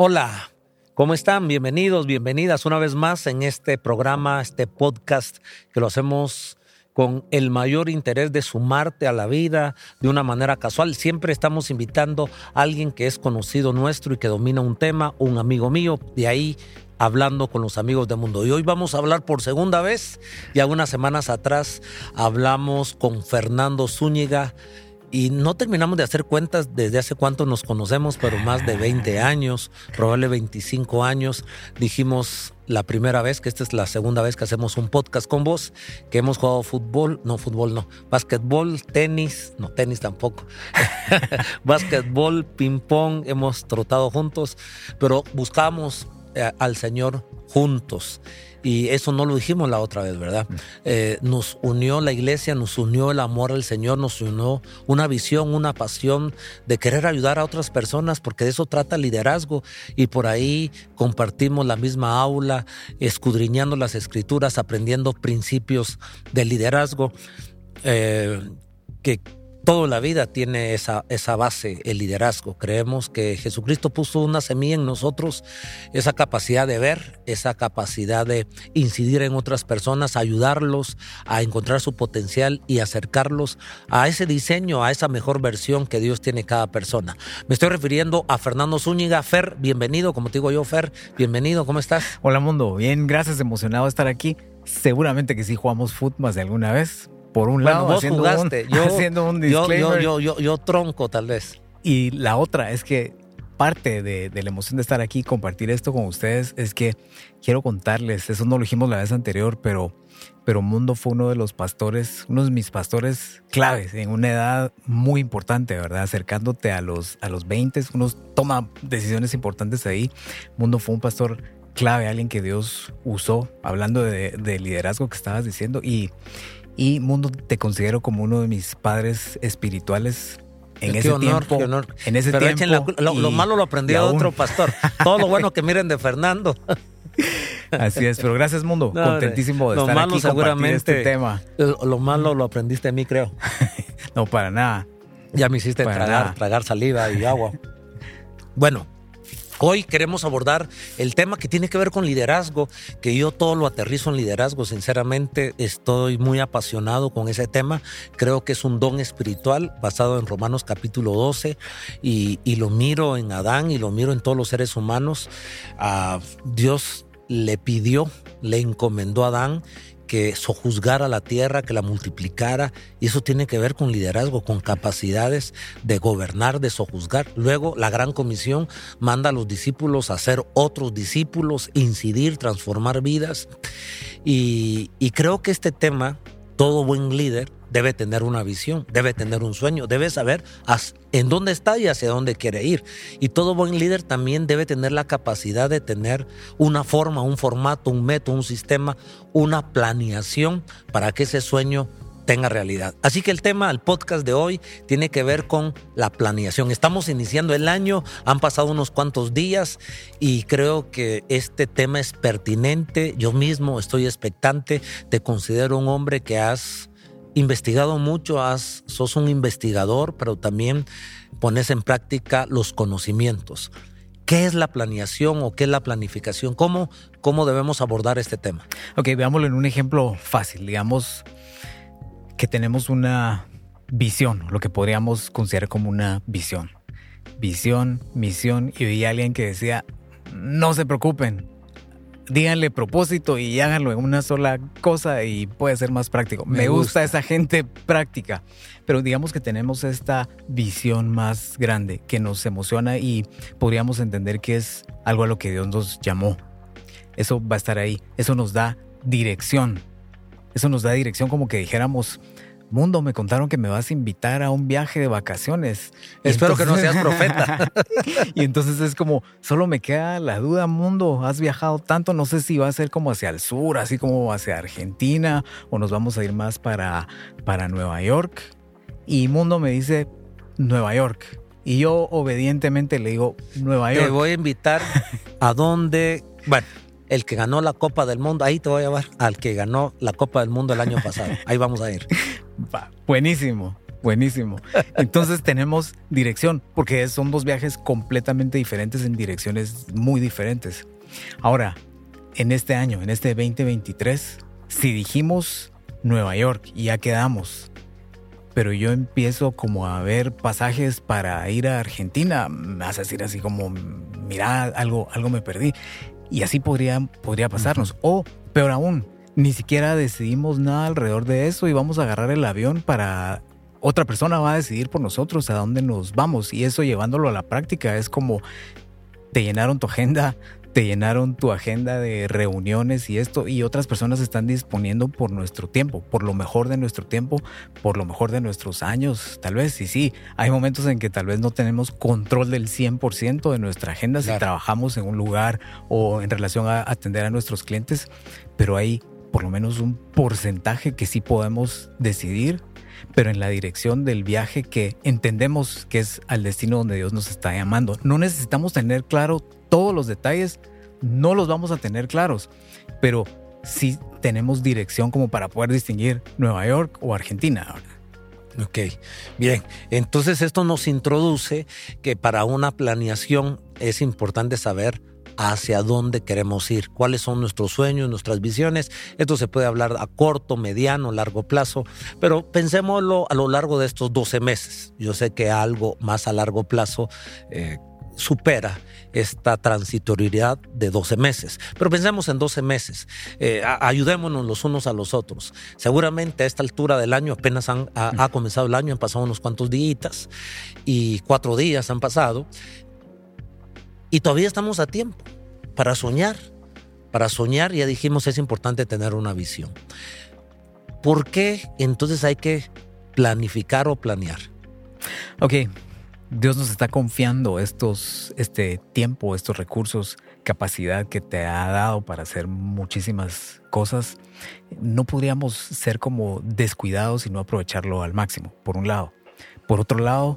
Hola, ¿cómo están? Bienvenidos, bienvenidas una vez más en este programa, este podcast que lo hacemos con el mayor interés de sumarte a la vida de una manera casual. Siempre estamos invitando a alguien que es conocido nuestro y que domina un tema, un amigo mío, de ahí hablando con los amigos del mundo. Y hoy vamos a hablar por segunda vez. Ya unas semanas atrás hablamos con Fernando Zúñiga y no terminamos de hacer cuentas desde hace cuánto nos conocemos, pero más de 20 años, probablemente 25 años. Dijimos la primera vez, que esta es la segunda vez que hacemos un podcast con vos, que hemos jugado fútbol, no fútbol, no, básquetbol, tenis, no tenis tampoco, básquetbol, ping pong, hemos trotado juntos, pero buscamos eh, al Señor juntos. Y eso no lo dijimos la otra vez, ¿verdad? Mm. Eh, nos unió la iglesia, nos unió el amor al Señor, nos unió una visión, una pasión de querer ayudar a otras personas, porque de eso trata el liderazgo. Y por ahí compartimos la misma aula, escudriñando las escrituras, aprendiendo principios del liderazgo. Eh, que toda la vida tiene esa, esa base, el liderazgo. Creemos que Jesucristo puso una semilla en nosotros, esa capacidad de ver, esa capacidad de incidir en otras personas, ayudarlos a encontrar su potencial y acercarlos a ese diseño, a esa mejor versión que Dios tiene cada persona. Me estoy refiriendo a Fernando Zúñiga. Fer, bienvenido, como te digo yo, Fer, bienvenido, ¿cómo estás? Hola mundo, bien, gracias, emocionado de estar aquí. Seguramente que sí jugamos fútbol más de alguna vez, por un lado, haciendo, jugaste. Un, yo, haciendo un disclaimer. Yo, yo, yo, tronco tal vez. Y la otra es que parte de, de, la emoción de estar aquí y compartir esto con ustedes es que quiero contarles, eso no lo dijimos la vez anterior, pero, pero Mundo fue uno de los pastores, uno de mis pastores claves en una edad muy importante, ¿verdad? Acercándote a los, a los 20, uno toma decisiones importantes ahí. Mundo fue un pastor clave, alguien que Dios usó, hablando de, de liderazgo que estabas diciendo. Y, y Mundo, te considero como uno de mis padres espirituales en ese tiempo. En ese tiempo. lo, malo lo aprendí a otro pastor. Todo lo bueno que miren de Fernando. Así es, pero gracias mundo, contentísimo de estar aquí seguramente, este tema. Lo, malo lo aprendiste a mí, creo. no, para nada. Ya me hiciste tragar, tragar saliva y agua. Bueno, Hoy queremos abordar el tema que tiene que ver con liderazgo, que yo todo lo aterrizo en liderazgo, sinceramente estoy muy apasionado con ese tema, creo que es un don espiritual basado en Romanos capítulo 12 y, lo miro en Adán y lo miro en todos los seres humanos. Ah, Dios le pidió, le encomendó a Adán que sojuzgara la tierra, que la multiplicara, y eso tiene que ver con liderazgo, con capacidades de gobernar, de sojuzgar. Luego la gran comisión manda a los discípulos a ser otros discípulos, incidir, transformar vidas. Y, y creo que este tema, todo buen líder, debe tener una visión, debe tener un sueño, debe saber en dónde está y hacia dónde quiere ir. Y todo buen líder también debe tener la capacidad de tener una forma, un formato, un método, un sistema, una planeación para que ese sueño tenga realidad. Así que el tema, el podcast de hoy, tiene que ver con la planeación. Estamos iniciando el año, han pasado unos cuantos días y creo que este tema es pertinente. Yo mismo estoy expectante, te considero un hombre que has investigado mucho, has, sos un investigador, pero también pones en práctica los conocimientos. ¿Qué es la planeación o qué es la planificación? ¿Cómo, cómo debemos abordar este tema? Ok, veámoslo en un ejemplo fácil. Digamos que tenemos una visión, lo que podríamos considerar como una visión. Visión, misión, y vi a alguien que decía, no se preocupen, díganle propósito y háganlo en una sola cosa y puede ser más práctico. Me, gusta. esa gente práctica, pero digamos que tenemos esta visión más grande que nos emociona y podríamos entender que es algo a lo que Dios nos llamó. Eso va a estar ahí, eso nos da dirección. Eso nos da dirección como que dijéramos, Mundo, me contaron que me vas a invitar a un viaje de vacaciones. Espero que no seas profeta. y entonces es como, solo me queda la duda, Mundo, has viajado tanto, no sé si va a ser como hacia el sur, así como hacia Argentina, o nos vamos a ir más para, para Nueva York. Y Mundo me dice, Nueva York. Y yo obedientemente le digo, Nueva York. Te voy a invitar a donde, bueno, el que ganó la Copa del Mundo, ahí te voy a llevar al que ganó la Copa del Mundo el año pasado. Ahí vamos a ir. buenísimo. Buenísimo. Entonces tenemos dirección, porque son dos viajes completamente diferentes en direcciones muy diferentes. Ahora, en este año, en este 2023, si dijimos Nueva York y ya quedamos, pero yo empiezo como a ver pasajes para ir a Argentina, me vas a decir así como, mira, algo, algo me perdí. Y así podría, podría pasarnos. O, peor aún, ni siquiera decidimos nada alrededor de eso y vamos a agarrar el avión para otra persona va a decidir por nosotros a dónde nos vamos. Y eso llevándolo a la práctica es como te llenaron tu agenda, te llenaron tu agenda de reuniones y esto y otras personas están disponiendo por nuestro tiempo, por lo mejor de nuestro tiempo, por lo mejor de nuestros años, tal vez, y sí, hay momentos en que tal vez no tenemos control del 100% de nuestra agenda si trabajamos en un lugar o en relación a atender a nuestros clientes, pero hay por lo menos un porcentaje que sí podemos decidir, pero en la dirección del viaje que entendemos que es al destino donde Dios nos está llamando. No necesitamos tener claro todos los detalles, no los vamos a tener claros, pero sí tenemos dirección como para poder distinguir Nueva York o Argentina. Ok, bien. Entonces esto nos introduce que para una planeación es importante saber hacia dónde queremos ir, cuáles son nuestros sueños, nuestras visiones. Esto se puede hablar a corto, mediano, largo plazo, pero pensémoslo a lo largo de estos 12 meses. Yo sé que algo más a largo plazo eh, supera esta transitoriedad de 12 meses. Pero pensemos en 12 meses, eh, ayudémonos los unos a los otros. Seguramente a esta altura del año apenas han, ha, comenzado el año, han pasado unos cuantos días y cuatro días han pasado y todavía estamos a tiempo para soñar. Para soñar, ya dijimos, es importante tener una visión. ¿Por qué entonces hay que planificar o planear? Ok, Dios nos está confiando estos, este tiempo, estos recursos, capacidad que te ha dado para hacer muchísimas cosas. No podríamos ser como descuidados y no aprovecharlo al máximo, por un lado. Por otro lado,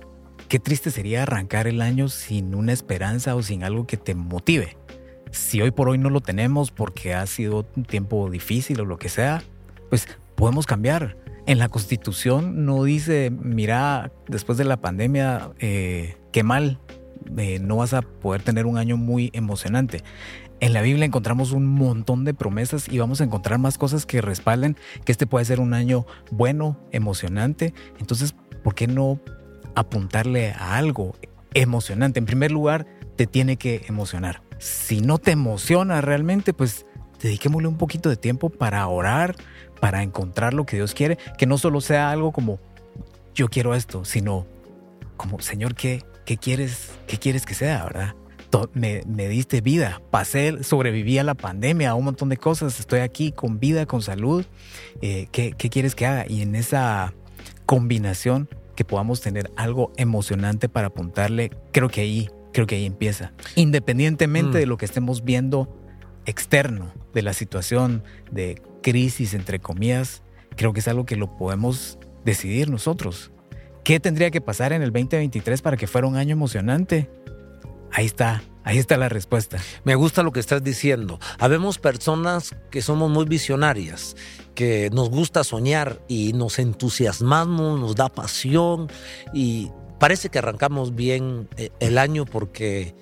Qué triste sería arrancar el año sin una esperanza o sin algo que te motive. Si hoy por hoy no lo tenemos porque ha sido un tiempo difícil o lo que sea, pues podemos cambiar. En la constitución no dice, mira, después de la pandemia, eh, qué mal, eh, no vas a poder tener un año muy emocionante. En la Biblia encontramos un montón de promesas y vamos a encontrar más cosas que respalden que este puede ser un año bueno, emocionante. Entonces, ¿por qué no apuntarle a algo emocionante. En primer lugar, te tiene que emocionar. Si no te emociona realmente, pues dediquémosle un poquito de tiempo para orar, para encontrar lo que Dios quiere, que no solo sea algo como yo quiero esto, sino como Señor, ¿qué, qué quieres, qué quieres que sea, verdad? Me, me, diste vida, pasé, sobreviví a la pandemia, a un montón de cosas, estoy aquí con vida, con salud, eh, ¿qué, ¿qué quieres que haga? Y en esa combinación que podamos tener algo emocionante para apuntarle, creo que ahí, creo que ahí empieza. Independientemente de mm. lo que estemos viendo externo, de la situación de crisis, entre comillas, creo que es algo que lo podemos decidir nosotros. ¿Qué tendría que pasar en el 2023 para que fuera un año emocionante? Ahí está, ahí está la respuesta. Me gusta lo que estás diciendo. Habemos personas que somos muy visionarias que nos gusta soñar y nos entusiasmamos, nos da pasión y parece que arrancamos bien eh, el año porque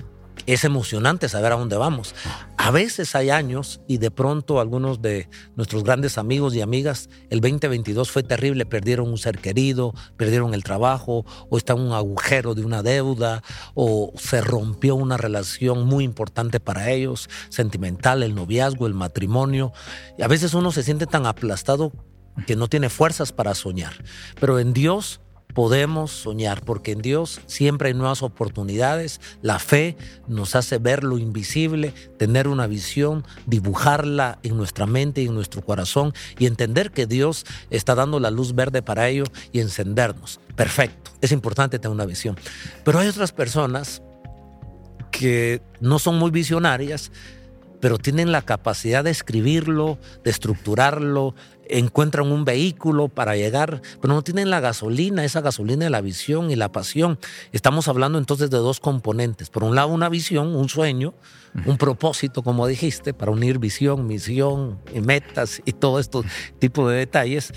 es emocionante saber a dónde vamos. A veces hay años y de pronto algunos de nuestros grandes amigos y amigas, el 2022 fue terrible, perdieron un ser querido, perdieron el trabajo o está en un agujero de una deuda o se rompió una relación muy importante para ellos, sentimental, el noviazgo, el matrimonio. Y a veces uno se siente tan aplastado que no tiene fuerzas para soñar. Pero en Dios podemos soñar, porque en Dios siempre hay nuevas oportunidades. La fe nos hace ver lo invisible, tener una visión, dibujarla en nuestra mente y en nuestro corazón y entender que Dios está dando la luz verde para ello y encendernos. Perfecto, es importante tener una visión. Pero hay otras personas que no son muy visionarias, pero tienen la capacidad de escribirlo, de estructurarlo, encuentran un vehículo para llegar, pero no tienen la gasolina, esa gasolina de la visión y la pasión. Estamos hablando entonces de dos componentes. Por un lado, una visión, un sueño, un propósito, como dijiste, para unir visión, misión y metas y todo este tipo de detalles.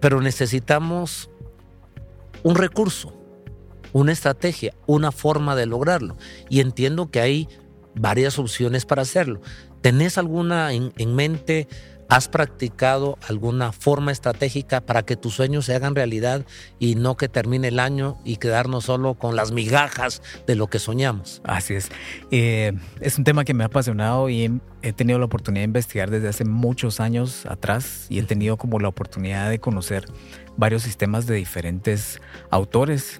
Pero necesitamos un recurso, una estrategia, una forma de lograrlo. Y entiendo que hay varias opciones para hacerlo. ¿Tenés alguna en, en mente? ¿Has practicado alguna forma estratégica para que tus sueños se hagan realidad y no que termine el año y quedarnos solo con las migajas de lo que soñamos? Así es. Eh, es un tema que me ha apasionado y he tenido la oportunidad de investigar desde hace muchos años atrás y he tenido como la oportunidad de conocer varios sistemas de diferentes autores,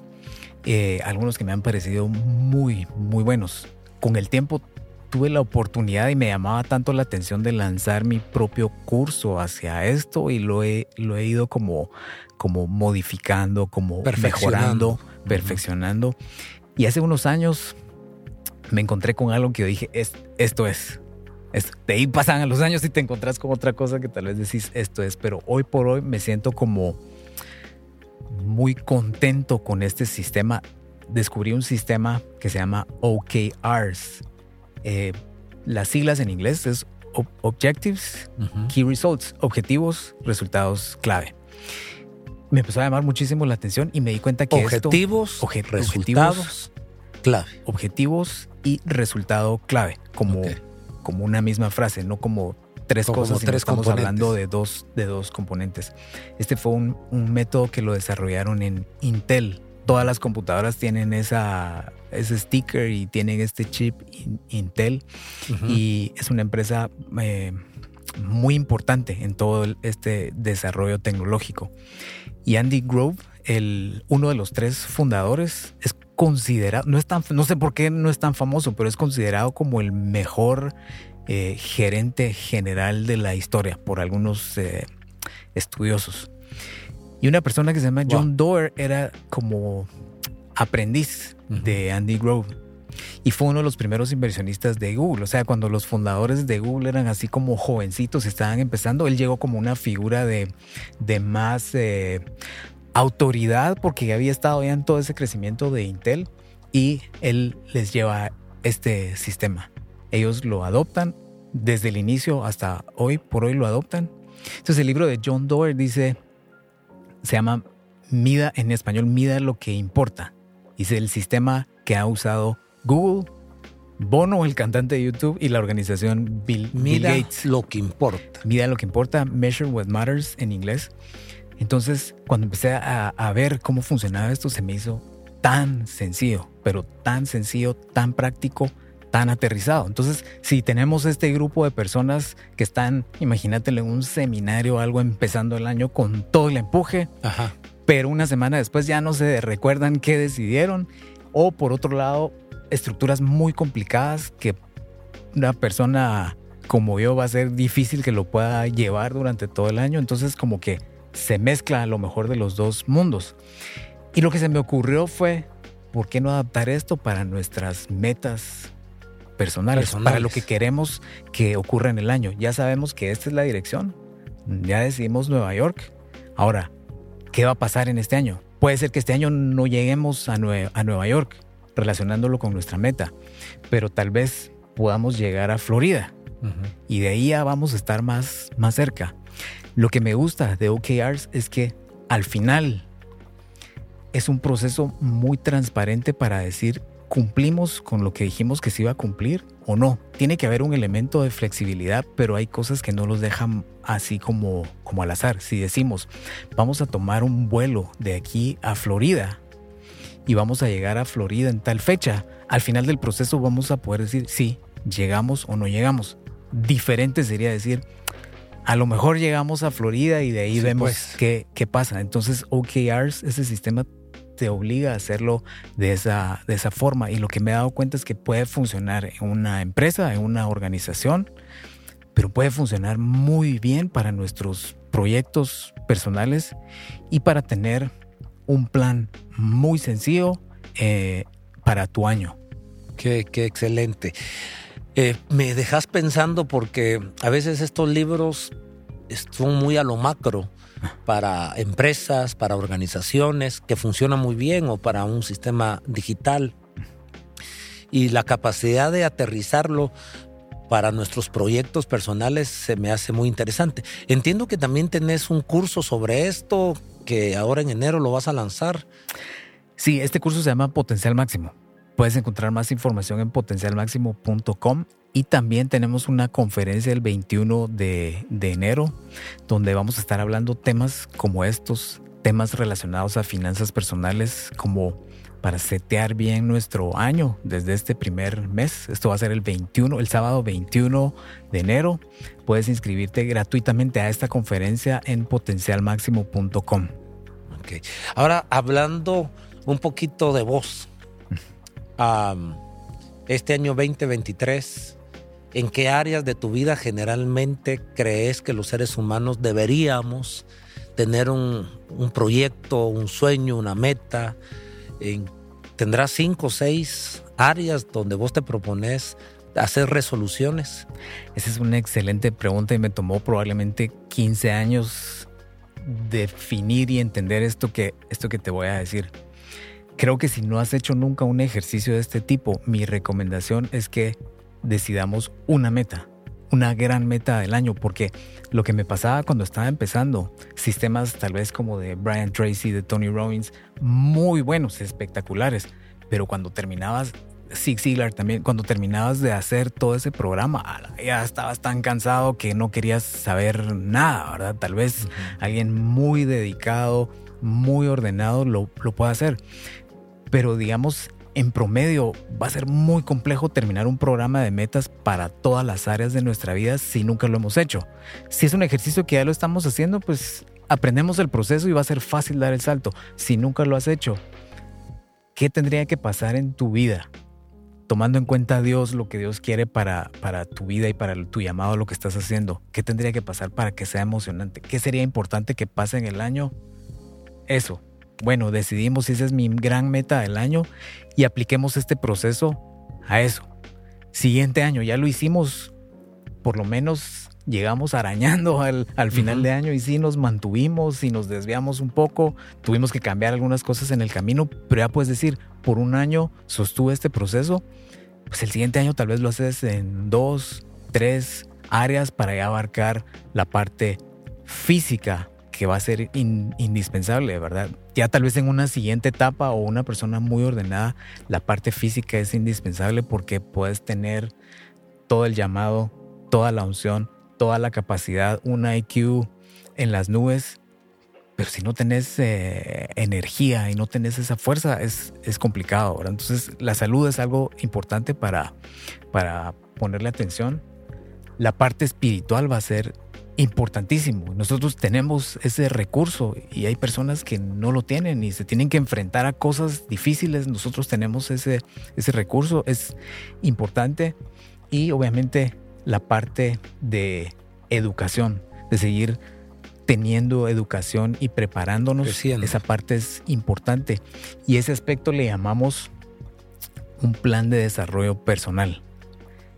eh, algunos que me han parecido muy, muy buenos. Con el tiempo tuve la oportunidad y me llamaba tanto la atención de lanzar mi propio curso hacia esto y lo he, lo he ido como, como modificando, como mejorando, perfeccionando. Y hace unos años me encontré con algo que yo dije, es, esto es. De ahí pasan los años y te encontrás con otra cosa que tal vez decís, esto es, pero hoy por hoy me siento como muy contento con este sistema. Descubrí un sistema que se llama OKRs, eh, las siglas en inglés es Objectives, Key Results, objetivos, resultados clave. Me empezó a llamar muchísimo la atención y me di cuenta que objetivos, resultados clave. Objetivos y resultado clave, como, como una misma frase, no como tres cosas, tres estamos hablando de dos, de dos componentes. Este fue un, un método que lo desarrollaron en Intel. Todas las computadoras tienen esa ese sticker y tienen este chip Intel y es una empresa eh, muy importante en todo este desarrollo tecnológico. Y Andy Grove, el, uno de los tres fundadores, es considerado, no, es tan, no sé por qué no es tan famoso, pero es considerado como el mejor eh, gerente general de la historia por algunos eh, estudiosos. Y una persona que se llama John Doerr era como aprendiz de Andy Grove. Y fue uno de los primeros inversionistas de Google. O sea, cuando los fundadores de Google eran así como jovencitos y estaban empezando, él llegó como una figura de, de más eh, autoridad porque había estado ya en todo ese crecimiento de Intel y él les lleva este sistema. Ellos lo adoptan desde el inicio hasta hoy, por hoy lo adoptan. Entonces el libro de John Doerr dice, se llama Mida en español, Mida lo que importa. Dice el sistema que ha usado Google, Bono, el cantante de YouTube, y la organización Bill, Gates. lo que importa. Mida lo que importa, Measure What Matters en inglés. Entonces, cuando empecé a, a ver cómo funcionaba esto, se me hizo tan sencillo, pero tan sencillo, tan práctico, tan aterrizado. Entonces, si tenemos este grupo de personas que están, imagínate en un seminario, algo empezando el año con todo el empuje, Ajá pero una semana después ya no se recuerdan qué decidieron. O por otro lado, estructuras muy complicadas que una persona como yo va a ser difícil que lo pueda llevar durante todo el año. Entonces como que se mezcla lo mejor de los dos mundos. Y lo que se me ocurrió fue, ¿por qué no adaptar esto para nuestras metas personales, personales, para lo que queremos que ocurra en el año? Ya sabemos que esta es la dirección. Ya decidimos Nueva York. Ahora, ¿qué va a pasar en este año? Puede ser que este año no lleguemos a, Nueva York relacionándolo con nuestra meta, pero tal vez podamos llegar a Florida y de ahí ya vamos a estar más, más cerca. Lo que me gusta de OKRs es que al final es un proceso muy transparente para decir cumplimos con lo que dijimos que se iba a cumplir o no. Tiene que haber un elemento de flexibilidad, pero hay cosas que no los dejan así como, como al azar. Si decimos, vamos a tomar un vuelo de aquí a Florida y vamos a llegar a Florida en tal fecha, al final del proceso vamos a poder decir si llegamos o no llegamos. Diferente sería decir, a lo mejor llegamos a Florida y de ahí vemos pues. qué, qué pasa. Entonces OKRs, ese sistema te obliga a hacerlo de esa, de esa forma. Y lo que me he dado cuenta es que puede funcionar en una empresa, en una organización, pero puede funcionar muy bien para nuestros proyectos personales y para tener un plan muy sencillo eh, para tu año. Qué, qué excelente. Eh, me dejas pensando porque a veces estos libros son muy a lo macro para empresas, para organizaciones, que funciona muy bien o para un sistema digital. Y la capacidad de aterrizarlo para nuestros proyectos personales se me hace muy interesante. Entiendo que también tenés un curso sobre esto que ahora en enero lo vas a lanzar. Sí, este curso se llama Potencial Máximo. Puedes encontrar más información en potencialmáximo.com y también tenemos una conferencia el 21 de, de, enero donde vamos a estar hablando temas como estos, temas relacionados a finanzas personales como para setear bien nuestro año desde este primer mes. Esto va a ser el 21, el sábado 21 de enero. Puedes inscribirte gratuitamente a esta conferencia en potencialmáximo.com. Okay. Ahora, hablando un poquito de vos, este año 2023, ¿en qué áreas de tu vida generalmente crees que los seres humanos deberíamos tener un, proyecto, un sueño, una meta? ¿Tendrás cinco o seis áreas donde vos te propones hacer resoluciones? Esa es una excelente pregunta y me tomó probablemente 15 años definir y entender esto que, esto que te voy a decir. Creo que si no has hecho nunca un ejercicio de este tipo, mi recomendación es que decidamos una meta una gran meta del año, porque lo que me pasaba cuando estaba empezando, sistemas tal vez como de Brian Tracy, de Tony Robbins, muy buenos, espectaculares, pero cuando terminabas, Zig Ziglar también, cuando terminabas de hacer todo ese programa, ya estabas tan cansado que no querías saber nada, ¿verdad? Tal vez alguien muy dedicado, muy ordenado lo, lo pueda hacer. Pero digamos, en promedio va a ser muy complejo terminar un programa de metas para todas las áreas de nuestra vida si nunca lo hemos hecho. Si es un ejercicio que ya lo estamos haciendo, pues aprendemos el proceso y va a ser fácil dar el salto. Si nunca lo has hecho, ¿qué tendría que pasar en tu vida? Tomando en cuenta a Dios, lo que Dios quiere para, para tu vida y para tu llamado, lo que estás haciendo. ¿Qué tendría que pasar para que sea emocionante? ¿Qué sería importante que pase en el año? Eso, bueno, decidimos si esa es mi gran meta del año y apliquemos este proceso a eso. Siguiente año, ya lo hicimos, por lo menos llegamos arañando al, final de año y sí nos mantuvimos y nos desviamos un poco, tuvimos que cambiar algunas cosas en el camino, pero ya puedes decir, por un año sostuve este proceso, pues el siguiente año tal vez lo haces en dos, tres áreas para ya abarcar la parte física que va a ser indispensable, ¿verdad? Ya tal vez en una siguiente etapa o una persona muy ordenada, la parte física es indispensable porque puedes tener todo el llamado, toda la unción, toda la capacidad, un IQ en las nubes, pero si no tenés eh, energía y no tenés esa fuerza, es, es complicado, ¿verdad? Entonces la salud es algo importante para, para ponerle atención. La parte espiritual va a ser importantísimo. Nosotros tenemos ese recurso y hay personas que no lo tienen y se tienen que enfrentar a cosas difíciles. Nosotros tenemos ese, ese recurso, es importante. Y obviamente la parte de educación, de seguir teniendo educación y preparándonos, esa parte es importante. Y ese aspecto le llamamos un plan de desarrollo personal.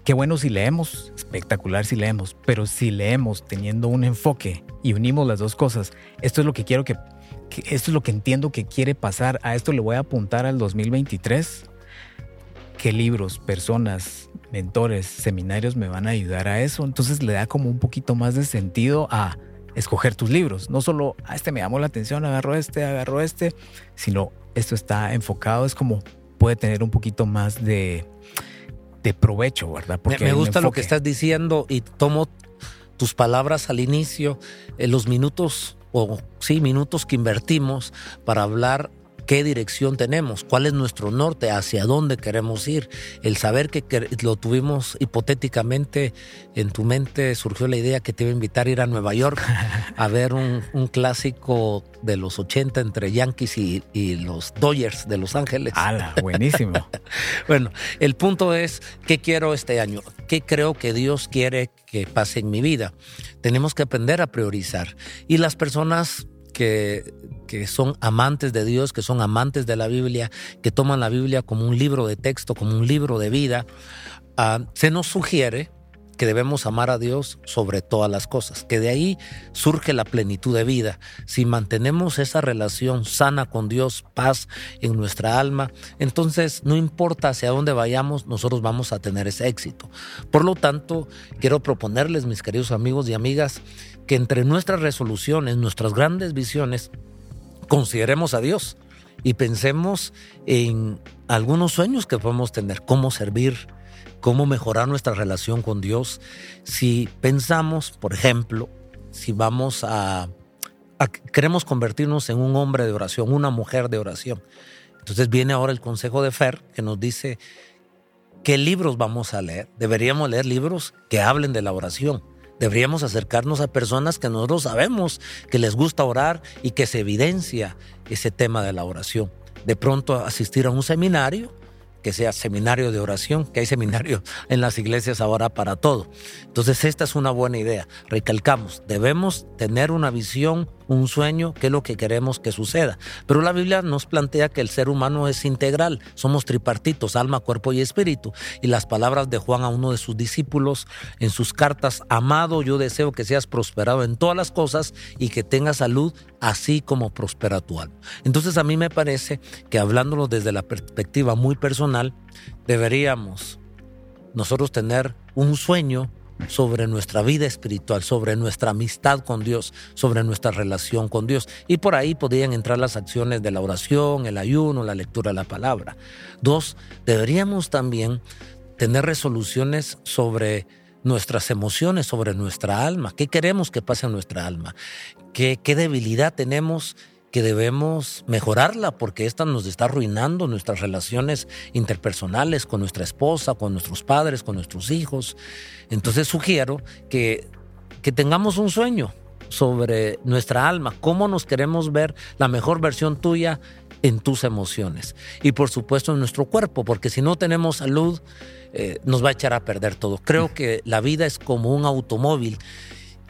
Qué bueno si leemos, espectacular si leemos, pero si leemos teniendo un enfoque y unimos las dos cosas, esto es lo que quiero que, esto es lo que entiendo que quiere pasar, a esto le voy a apuntar al 2023. ¿Qué libros, personas, mentores, seminarios me van a ayudar a eso? Entonces le da como un poquito más de sentido a escoger tus libros. No solo, a ah, este me llamó la atención, agarro este, agarro este, sino esto está enfocado, es como puede tener un poquito más de, de provecho, ¿verdad? Porque me, gusta lo que estás diciendo y tomo tus palabras al inicio, en los minutos o sí, minutos que invertimos para hablar qué dirección tenemos, cuál es nuestro norte, hacia dónde queremos ir. El saber que lo tuvimos hipotéticamente en tu mente surgió la idea que te iba a invitar a ir a Nueva York a ver un, clásico de los 80 entre Yankees y, los Dodgers de Los Ángeles. ¡Hala! Buenísimo. bueno, el punto es, ¿qué quiero este año? ¿Qué creo que Dios quiere que pase en mi vida? Tenemos que aprender a priorizar. Y las personas que, son amantes de Dios, que son amantes de la Biblia, que toman la Biblia como un libro de texto, como un libro de vida, ah, se nos sugiere que debemos amar a Dios sobre todas las cosas, que de ahí surge la plenitud de vida. Si mantenemos esa relación sana con Dios, paz en nuestra alma, entonces no importa hacia dónde vayamos, nosotros vamos a tener ese éxito. Por lo tanto, quiero proponerles, mis queridos amigos y amigas, que entre nuestras resoluciones, nuestras grandes visiones, consideremos a Dios y pensemos en algunos sueños que podemos tener, cómo servir, cómo mejorar nuestra relación con Dios. Si pensamos, por ejemplo, si vamos a, queremos convertirnos en un hombre de oración, una mujer de oración. Entonces viene ahora el consejo de Fer que nos dice qué libros vamos a leer. Deberíamos leer libros que hablen de la oración. Deberíamos acercarnos a personas que nosotros sabemos que les gusta orar y que se evidencia ese tema de la oración. De pronto asistir a un seminario que sea seminario de oración, que hay seminario en las iglesias ahora para todo. Entonces esta es una buena idea. Recalcamos, debemos tener una visión un sueño, qué es lo que queremos que suceda. Pero la Biblia nos plantea que el ser humano es integral, somos tripartitos, alma, cuerpo y espíritu. Y las palabras de Juan a uno de sus discípulos en sus cartas, amado, yo deseo que seas prosperado en todas las cosas y que tengas salud, así como prospera tu alma. Entonces a mí me parece que hablándolo desde la perspectiva muy personal, deberíamos nosotros tener un sueño sobre nuestra vida espiritual, sobre nuestra amistad con Dios, sobre nuestra relación con Dios. Y por ahí podrían entrar las acciones de la oración, el ayuno, la lectura de la palabra. Dos, deberíamos también tener resoluciones sobre nuestras emociones, sobre nuestra alma. ¿Qué queremos que pase en nuestra alma? ¿Qué, qué debilidad tenemos? Que debemos mejorarla porque esta nos está arruinando nuestras relaciones interpersonales con nuestra esposa, con nuestros padres, con nuestros hijos. Entonces sugiero que, que tengamos un sueño sobre nuestra alma, cómo nos queremos ver la mejor versión tuya en tus emociones y por supuesto en nuestro cuerpo, porque si no tenemos salud eh, nos va a echar a perder todo. Creo que la vida es como un automóvil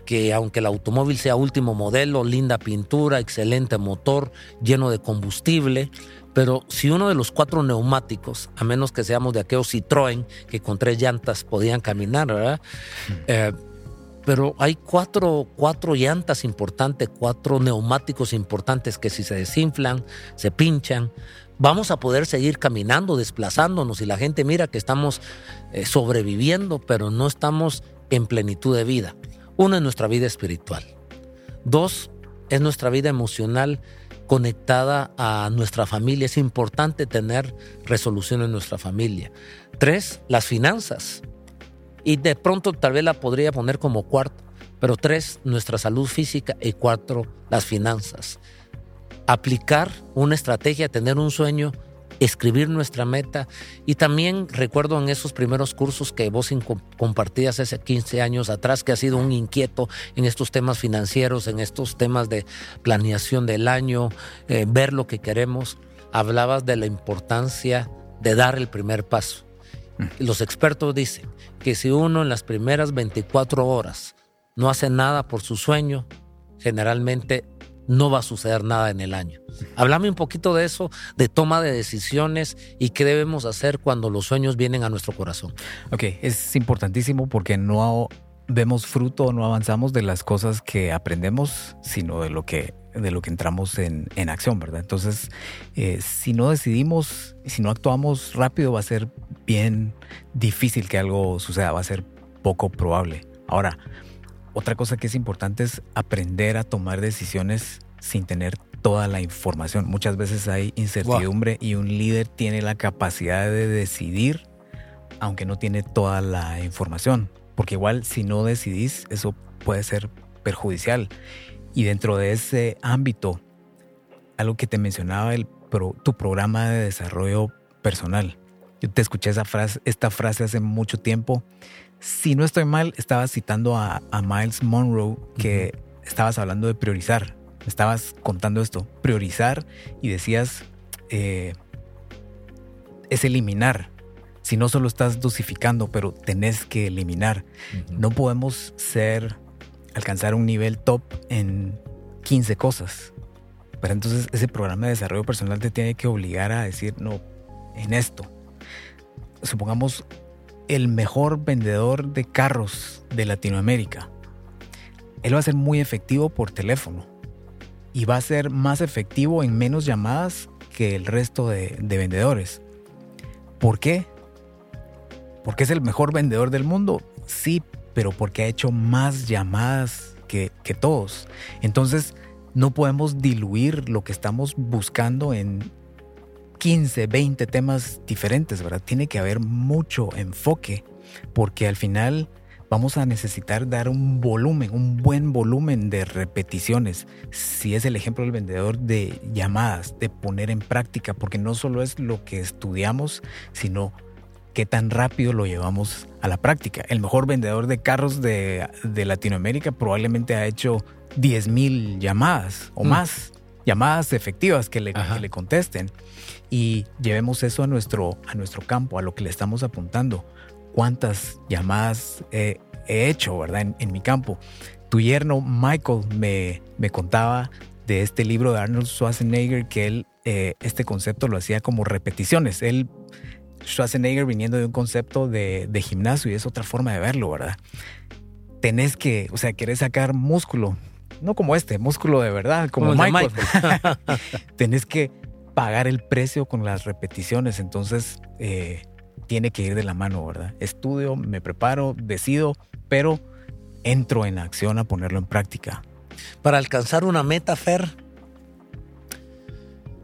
que aunque el automóvil sea último modelo, linda pintura, excelente motor, lleno de combustible, pero si uno de los cuatro neumáticos, a menos que seamos de aquellos Citroën que con tres llantas podían caminar, ¿verdad? Eh, pero hay cuatro, cuatro llantas importantes, cuatro neumáticos importantes que si se desinflan, se pinchan, vamos a poder seguir caminando, desplazándonos y la gente mira que estamos eh, sobreviviendo, pero no estamos en plenitud de vida. Uno es nuestra vida espiritual. Dos es nuestra vida emocional conectada a nuestra familia. Es importante tener resolución en nuestra familia. Tres, las finanzas. Y de pronto tal vez la podría poner como cuarto. Pero tres, nuestra salud física. Y cuatro, las finanzas. Aplicar una estrategia, tener un sueño escribir nuestra meta. Y también recuerdo en esos primeros cursos que vos compartías hace 15 años atrás, que ha sido un inquieto en estos temas financieros, en estos temas de planeación del año, eh, ver lo que queremos. Hablabas de la importancia de dar el primer paso. Mm. Los expertos dicen que si uno en las primeras 24 horas no hace nada por su sueño, generalmente no va a suceder nada en el año. Háblame un poquito de eso, de toma de decisiones y qué debemos hacer cuando los sueños vienen a nuestro corazón. Ok, es importantísimo porque no vemos fruto, no avanzamos de las cosas que aprendemos, sino de lo que, de lo que entramos en, acción, ¿verdad? Entonces, eh, si no decidimos, si no actuamos rápido, va a ser bien difícil que algo suceda, va a ser poco probable. Ahora, otra cosa que es importante es aprender a tomar decisiones sin tener toda la información. Muchas veces hay incertidumbre y un líder tiene la capacidad de decidir aunque no tiene toda la información. Porque igual si no decidís, eso puede ser perjudicial. Y dentro de ese ámbito, algo que te mencionaba, el tu programa de desarrollo personal. Yo te escuché esa frase, esta frase hace mucho tiempo si no estoy mal, estabas citando a, Miles Monroe que estabas hablando de priorizar. Estabas contando esto, priorizar y decías eh, es eliminar. Si no solo estás dosificando, pero tenés que eliminar. No podemos ser, alcanzar un nivel top en 15 cosas. Pero entonces ese programa de desarrollo personal te tiene que obligar a decir, no, en esto. Supongamos el mejor vendedor de carros de Latinoamérica. Él va a ser muy efectivo por teléfono y va a ser más efectivo en menos llamadas que el resto de, vendedores. ¿Por qué? ¿Porque es el mejor vendedor del mundo? Sí, pero porque ha hecho más llamadas que, todos. Entonces, no podemos diluir lo que estamos buscando en 15, 20 temas diferentes, ¿verdad? Tiene que haber mucho enfoque porque al final vamos a necesitar dar un volumen, un buen volumen de repeticiones. Si es el ejemplo del vendedor de llamadas, de poner en práctica, porque no solo es lo que estudiamos, sino qué tan rápido lo llevamos a la práctica. El mejor vendedor de carros de, Latinoamérica probablemente ha hecho 10 mil llamadas o mm. más, llamadas efectivas que le, que le contesten y llevemos eso a nuestro, a nuestro campo, a lo que le estamos apuntando. ¿Cuántas llamadas he hecho, verdad, en, mi campo? Tu yerno Michael me, me contaba de este libro de Arnold Schwarzenegger que él, eh, este concepto lo hacía como repeticiones. Él, Schwarzenegger viniendo de un concepto de, de gimnasio y es otra forma de verlo, ¿verdad? Tenés que, o sea, querés sacar músculo, no como este, músculo de verdad, como, Michael. Michael. Tenés que pagar el precio con las repeticiones. Entonces, eh, tiene que ir de la mano, ¿verdad? Estudio, me preparo, decido, pero entro en acción a ponerlo en práctica. Para alcanzar una meta, Fer,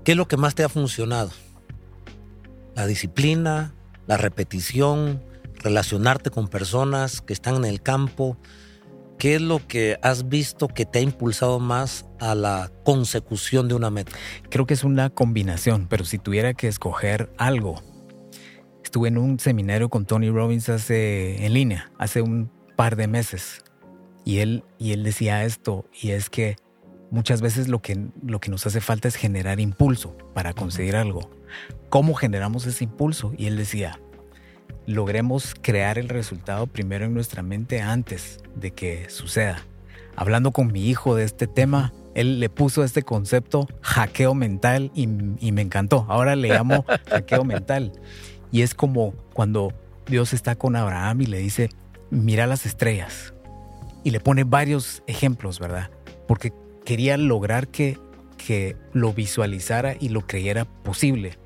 ¿qué es lo que más te ha funcionado? La disciplina, la repetición, relacionarte con personas que están en el campo, ¿Qué es lo que has visto que te ha impulsado más a la consecución de una meta? Creo que es una combinación, pero si tuviera que escoger algo, estuve en un seminario con Tony Robbins hace, en línea, hace un par de meses, y él, y él decía esto, y es que muchas veces lo que, lo que nos hace falta es generar impulso para conseguir algo. ¿Cómo generamos ese impulso? Y él decía, logremos crear el resultado primero en nuestra mente antes de que suceda. Hablando con mi hijo de este tema, él le puso este concepto hackeo mental y, me encantó. Ahora le llamo hackeo mental. Y es como cuando Dios está con Abraham y le dice, mira las estrellas. Y le pone varios ejemplos, ¿verdad? Porque quería lograr que, que lo visualizara y lo creyera posible.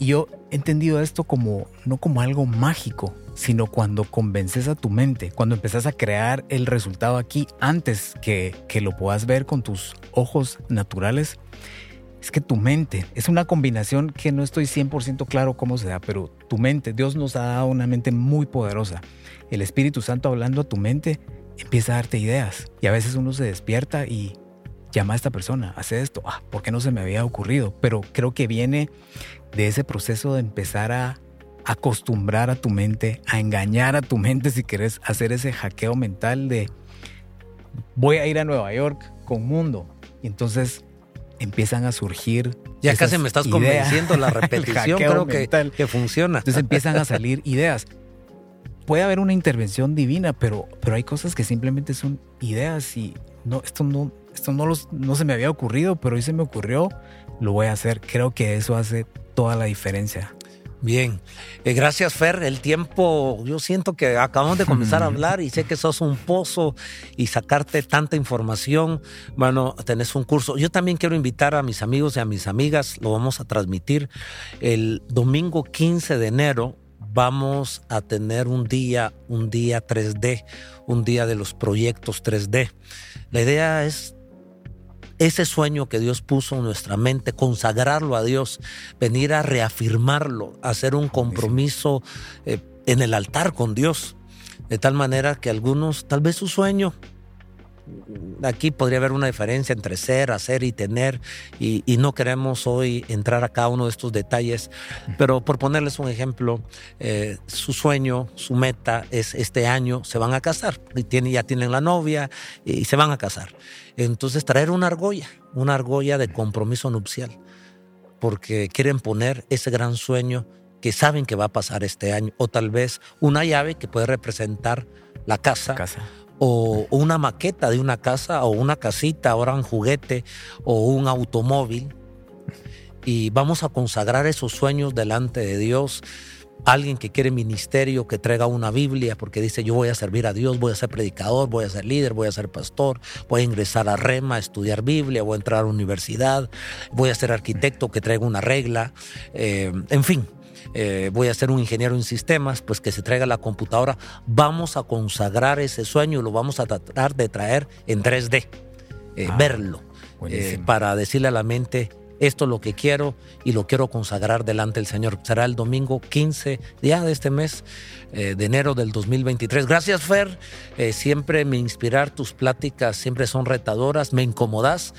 Y yo he entendido esto como no como algo mágico, sino cuando convences a tu mente, cuando empezás a crear el resultado aquí antes que, que lo puedas ver con tus ojos naturales, es que tu mente es una combinación que no estoy 100% claro cómo se da, pero tu mente, Dios nos ha dado una mente muy poderosa. El Espíritu Santo hablando a tu mente empieza a darte ideas y a veces uno se despierta y llama a esta persona, hace esto, ah, ¿por qué no se me había ocurrido? Pero creo que viene de ese proceso de empezar a acostumbrar a tu mente, a engañar a tu mente si quieres hacer ese hackeo mental de voy a ir a Nueva York con Mundo. Y entonces empiezan a surgir. Ya casi me estás convenciendo, la repetición creo que, que, funciona. Entonces empiezan a salir ideas. Puede haber una intervención divina, pero, pero hay cosas que simplemente son ideas y no, esto no, esto no, los, no se me había ocurrido, pero hoy se me ocurrió, lo voy a hacer. Creo que eso hace toda la diferencia. Bien, eh, gracias Fer. El tiempo, yo siento que acabamos de comenzar a hablar y sé que sos un pozo y sacarte tanta información. Bueno, tenés un curso. Yo también quiero invitar a mis amigos y a mis amigas, lo vamos a transmitir el domingo 15 de enero. Vamos a tener un día, un día 3D, un día de los proyectos 3D. La idea es ese sueño que Dios puso en nuestra mente, consagrarlo a Dios, venir a reafirmarlo, hacer un compromiso eh, en el altar con Dios, de tal manera que algunos, tal vez su sueño aquí podría haber una diferencia entre ser, hacer y tener, y, no queremos hoy entrar a cada uno de estos detalles, pero por ponerles un ejemplo, eh, su sueño, su meta es este año se van a casar, y ya tienen la novia y se van a casar. Entonces traer una argolla, una argolla de compromiso nupcial, porque quieren poner ese gran sueño que saben que va a pasar este año, o tal vez una llave que puede representar la casa o una maqueta de una casa o una casita, ahora un juguete o un automóvil. Y vamos a consagrar esos sueños delante de Dios alguien que quiere ministerio, que traiga una Biblia, porque dice, yo voy a servir a Dios, voy a ser predicador, voy a ser líder, voy a ser pastor, voy a ingresar a Rema, a estudiar Biblia, voy a entrar a la universidad, voy a ser arquitecto, que traiga una regla, eh, en fin. Eh, voy a ser un ingeniero en sistemas, pues que se traiga la computadora. Vamos a consagrar ese sueño y lo vamos a tratar de traer en 3D, eh, ah, verlo, para decirle a la mente, esto es lo que quiero y lo quiero consagrar delante del Señor. Será el domingo 15 día de este mes eh, de enero del 2023. Gracias, Fer. Eh, siempre me inspirar tus pláticas, siempre son retadoras, me incomodas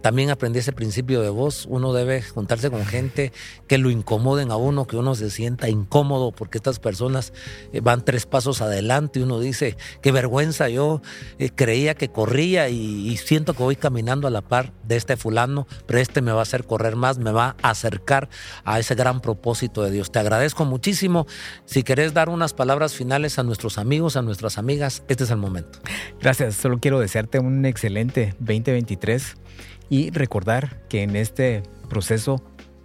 también aprendí ese principio de voz. Uno debe juntarse con gente que lo incomoden a uno, que uno se sienta incómodo, porque estas personas eh, van tres pasos adelante y uno dice, qué vergüenza, yo eh, creía que corría y, siento que voy caminando a la par de este fulano, pero este me va a hacer correr más, me va a acercar a ese gran propósito de Dios. Te agradezco muchísimo. Si querés dar unas palabras finales a nuestros amigos, a nuestras amigas, este es el momento. Gracias, solo quiero desearte un excelente 2023 y recordar que en este proceso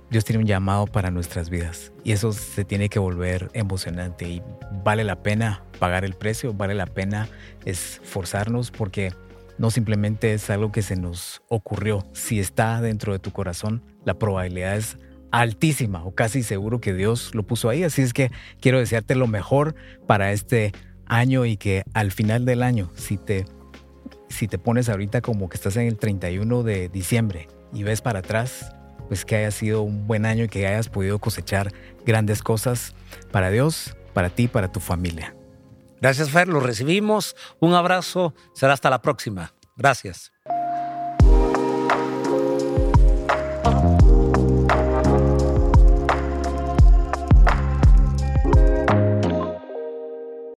Dios tiene un llamado para nuestras vidas y eso se tiene que volver emocionante y vale la pena pagar el precio, vale la pena esforzarnos porque no simplemente es algo que se nos ocurrió. Si está dentro de tu corazón, la probabilidad es altísima o casi seguro que Dios lo puso ahí. Así es que quiero desearte lo mejor para este año y que al final del año, si te si te pones ahorita como que estás en el 31 de diciembre y ves para atrás, pues que haya sido un buen año y que hayas podido cosechar grandes cosas para Dios, para ti, para tu familia. Gracias, Fer, lo recibimos. Un abrazo. Será hasta la próxima. Gracias.